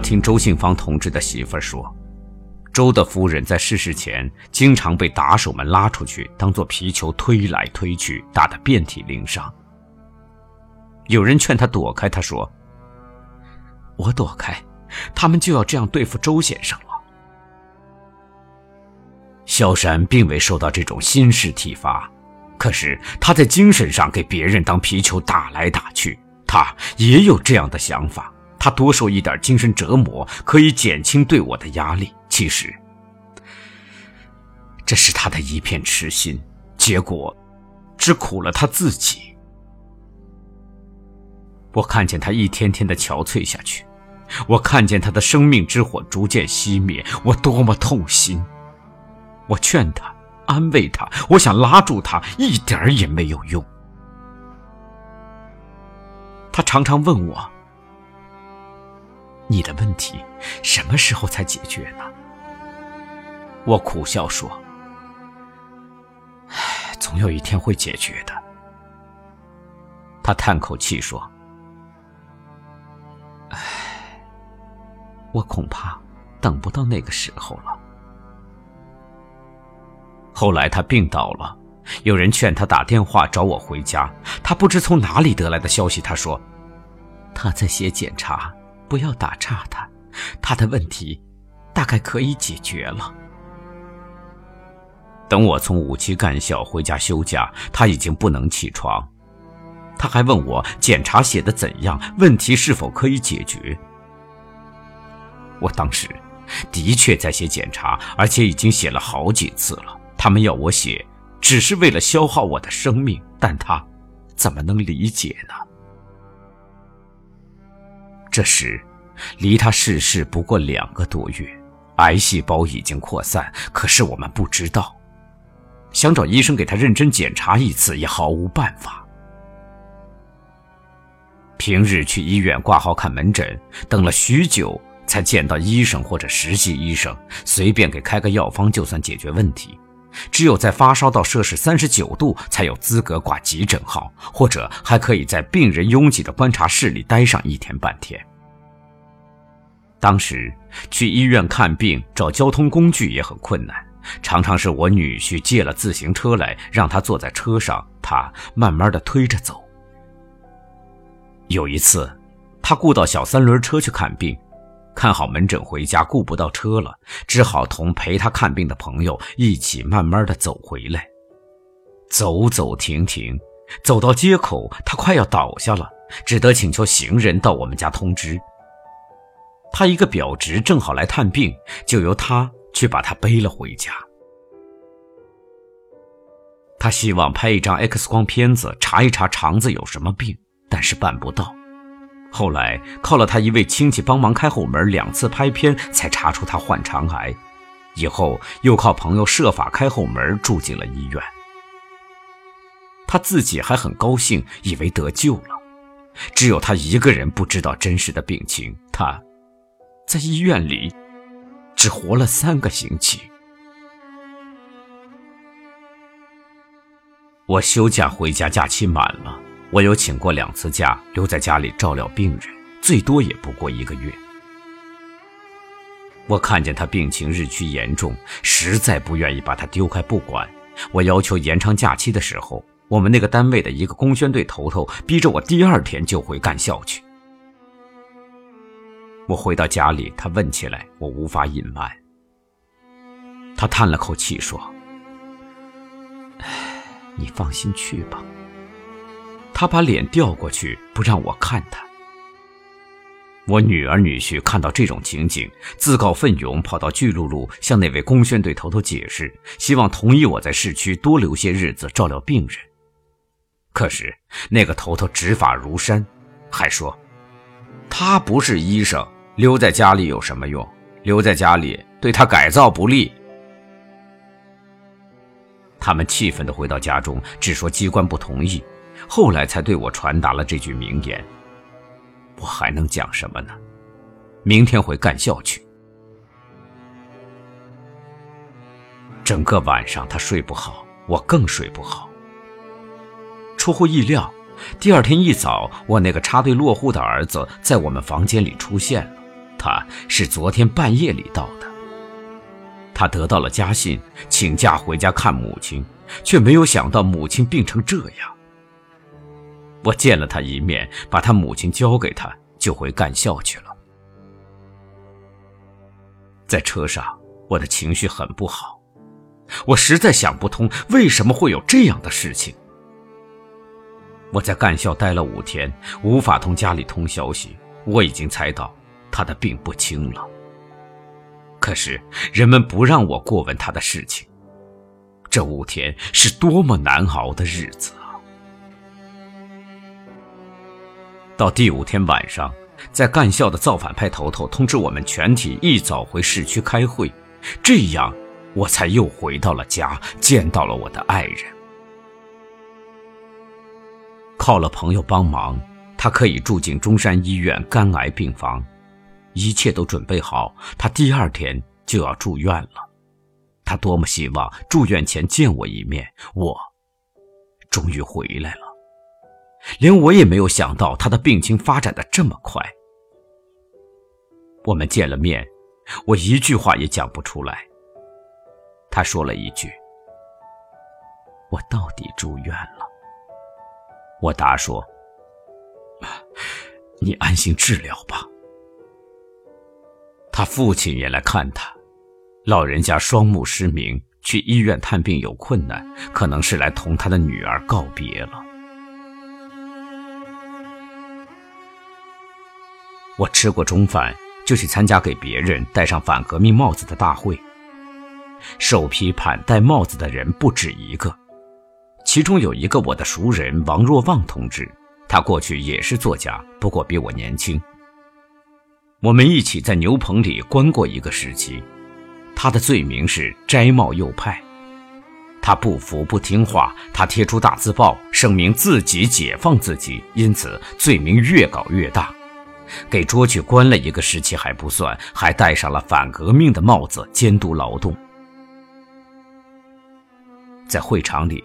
听周信芳同志的媳妇儿说，周的夫人在逝世前经常被打手们拉出去，当做皮球推来推去，打得遍体鳞伤。有人劝他躲开，他说：“我躲开，他们就要这样对付周先生了。”萧山并未受到这种心事体罚，可是他在精神上给别人当皮球打来打去，他也有这样的想法。他多受一点精神折磨，可以减轻对我的压力。其实，这是他的一片痴心，结果只苦了他自己。我看见他一天天的憔悴下去，我看见他的生命之火逐渐熄灭，我多么痛心！我劝他，安慰他，我想拉住他，一点也没有用。他常常问我。你的问题什么时候才解决呢？我苦笑说：“唉，总有一天会解决的。”他叹口气说：“唉，我恐怕等不到那个时候了。”后来他病倒了，有人劝他打电话找我回家，他不知从哪里得来的消息，他说：“他在写检查。”不要打岔他，他的问题大概可以解决了。等我从五七干校回家休假，他已经不能起床。他还问我检查写的怎样，问题是否可以解决。我当时的确在写检查，而且已经写了好几次了。他们要我写，只是为了消耗我的生命，但他怎么能理解呢？这时，离他逝世不过两个多月，癌细胞已经扩散，可是我们不知道。想找医生给他认真检查一次，也毫无办法。平日去医院挂号看门诊，等了许久才见到医生或者实习医生，随便给开个药方就算解决问题。只有在发烧到摄氏三十九度，才有资格挂急诊号，或者还可以在病人拥挤的观察室里待上一天半天。当时去医院看病找交通工具也很困难，常常是我女婿借了自行车来，让他坐在车上，他慢慢的推着走。有一次，他雇到小三轮车去看病。看好门诊回家，顾不到车了，只好同陪他看病的朋友一起慢慢的走回来。走走停停，走到街口，他快要倒下了，只得请求行人到我们家通知。他一个表侄正好来探病，就由他去把他背了回家。他希望拍一张 X 光片子，查一查肠子有什么病，但是办不到。后来靠了他一位亲戚帮忙开后门，两次拍片才查出他患肠癌。以后又靠朋友设法开后门，住进了医院。他自己还很高兴，以为得救了。只有他一个人不知道真实的病情。他，在医院里，只活了三个星期。我休假回家，假期满了。我有请过两次假，留在家里照料病人，最多也不过一个月。我看见他病情日趋严重，实在不愿意把他丢开不管。我要求延长假期的时候，我们那个单位的一个工宣队头头逼着我第二天就回干校去。我回到家里，他问起来，我无法隐瞒。他叹了口气说：“唉，你放心去吧。”他把脸调过去，不让我看他。我女儿女婿看到这种情景，自告奋勇跑到巨鹿路向那位工宣队头头解释，希望同意我在市区多留些日子照料病人。可是那个头头执法如山，还说他不是医生，留在家里有什么用？留在家里对他改造不利。他们气愤地回到家中，只说机关不同意。后来才对我传达了这句名言。我还能讲什么呢？明天回干校去。整个晚上他睡不好，我更睡不好。出乎意料，第二天一早，我那个插队落户的儿子在我们房间里出现了。他是昨天半夜里到的。他得到了家信，请假回家看母亲，却没有想到母亲病成这样。我见了他一面，把他母亲交给他，就回干校去了。在车上，我的情绪很不好，我实在想不通为什么会有这样的事情。我在干校待了五天，无法同家里通消息。我已经猜到他的病不轻了，可是人们不让我过问他的事情。这五天是多么难熬的日子啊！到第五天晚上，在干校的造反派头头通知我们全体一早回市区开会，这样我才又回到了家，见到了我的爱人。靠了朋友帮忙，他可以住进中山医院肝癌病房，一切都准备好，他第二天就要住院了。他多么希望住院前见我一面，我终于回来了。连我也没有想到他的病情发展的这么快。我们见了面，我一句话也讲不出来。他说了一句：“我到底住院了。”我答说：“你安心治疗吧。”他父亲也来看他，老人家双目失明，去医院探病有困难，可能是来同他的女儿告别了。我吃过中饭，就去参加给别人戴上反革命帽子的大会。受批判戴帽子的人不止一个。其中有一个我的熟人王若望同志，他过去也是作家，不过比我年轻。我们一起在牛棚里关过一个时期。他的罪名是摘帽右派，他不服不听话，他贴出大字报声明自己解放自己，因此罪名越搞越大，给捉去关了一个时期还不算，还戴上了反革命的帽子监督劳动。在会场里。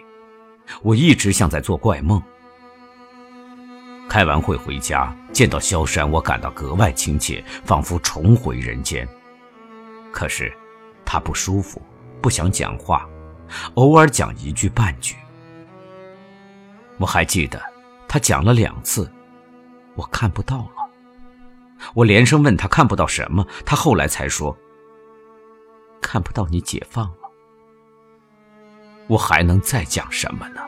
我一直像在做怪梦。开完会回家，见到萧山，我感到格外亲切，仿佛重回人间。可是，他不舒服，不想讲话，偶尔讲一句半句。我还记得，他讲了两次，我看不到了。我连声问他看不到什么，他后来才说：“看不到你解放了。”我还能再讲什么呢？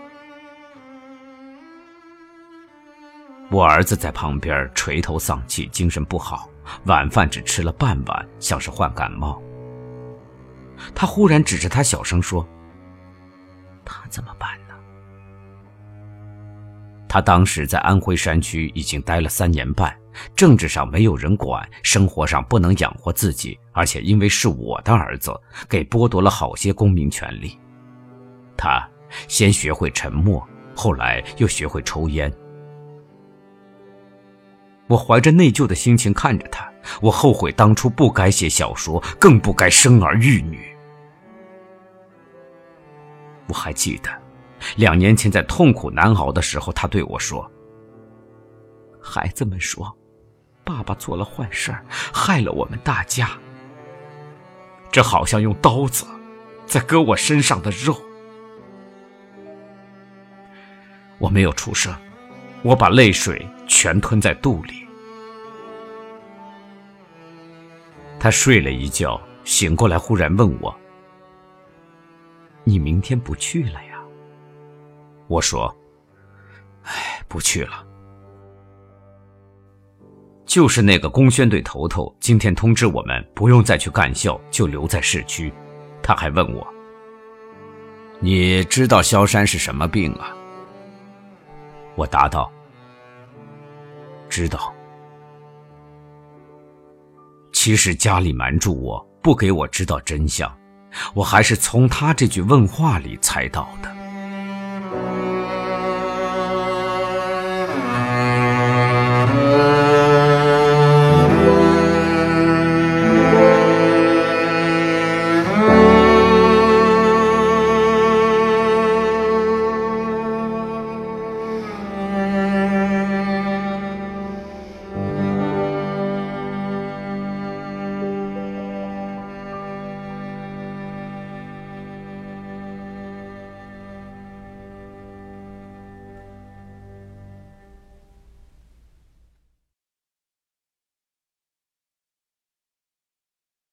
我儿子在旁边垂头丧气，精神不好，晚饭只吃了半碗，像是患感冒。他忽然指着他小声说：“他怎么办呢？”他当时在安徽山区已经待了三年半，政治上没有人管，生活上不能养活自己，而且因为是我的儿子，给剥夺了好些公民权利。他先学会沉默，后来又学会抽烟。我怀着内疚的心情看着他，我后悔当初不该写小说，更不该生儿育女。我还记得，两年前在痛苦难熬的时候，他对我说：“孩子们说，爸爸做了坏事害了我们大家。这好像用刀子在割我身上的肉。”我没有出声，我把泪水全吞在肚里。他睡了一觉，醒过来忽然问我：“你明天不去了呀？”我说：“哎，不去了。就是那个工宣队头头今天通知我们不用再去干校，就留在市区。他还问我：‘你知道萧山是什么病啊？’”我答道：“知道。其实家里瞒住我不给我知道真相，我还是从他这句问话里猜到的。”